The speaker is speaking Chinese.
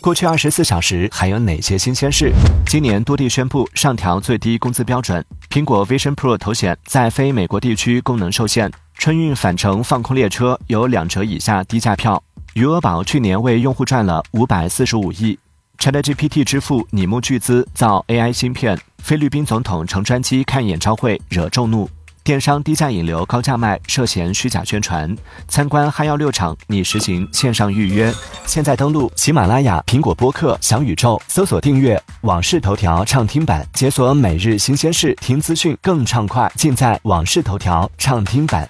过去二十四小时还有哪些新鲜事？今年多地宣布上调最低工资标准。苹果 Vision Pro 头显在非美国地区功能受限。春运返程放空列车有两折以下低价票。余额宝去年为用户赚了五百四十五亿。ChatGPT 支付拟募巨资造 AI 芯片。菲律宾总统乘专机看演唱会惹众怒。电商低价引流高价卖，涉嫌虚假宣传。参观哈药六厂拟实行线上预约。现在登录喜马拉雅、苹果播客、小宇宙，搜索订阅《往事头条》畅听版，解锁每日新鲜事，听资讯更畅快，尽在《往事头条》畅听版。